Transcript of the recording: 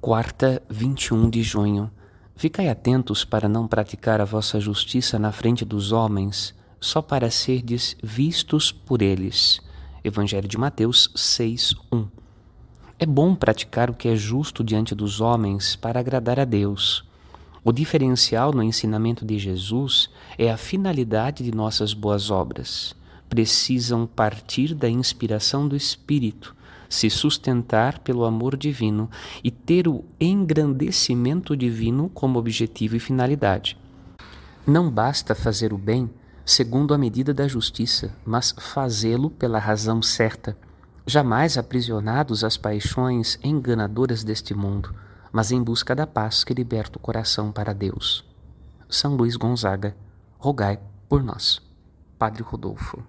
Quarta, 21 de junho. Ficai atentos para não praticar a vossa justiça na frente dos homens, só para serdes vistos por eles. Evangelho de Mateus 6, 1. É bom praticar o que é justo diante dos homens para agradar a Deus. O diferencial no ensinamento de Jesus é a finalidade de nossas boas obras. Precisam partir da inspiração do Espírito se sustentar pelo amor divino e ter o engrandecimento divino como objetivo e finalidade. Não basta fazer o bem segundo a medida da justiça, mas fazê-lo pela razão certa, jamais aprisionados às paixões enganadoras deste mundo, mas em busca da paz que liberta o coração para Deus. São Luís Gonzaga, rogai por nós. Padre Rodolfo.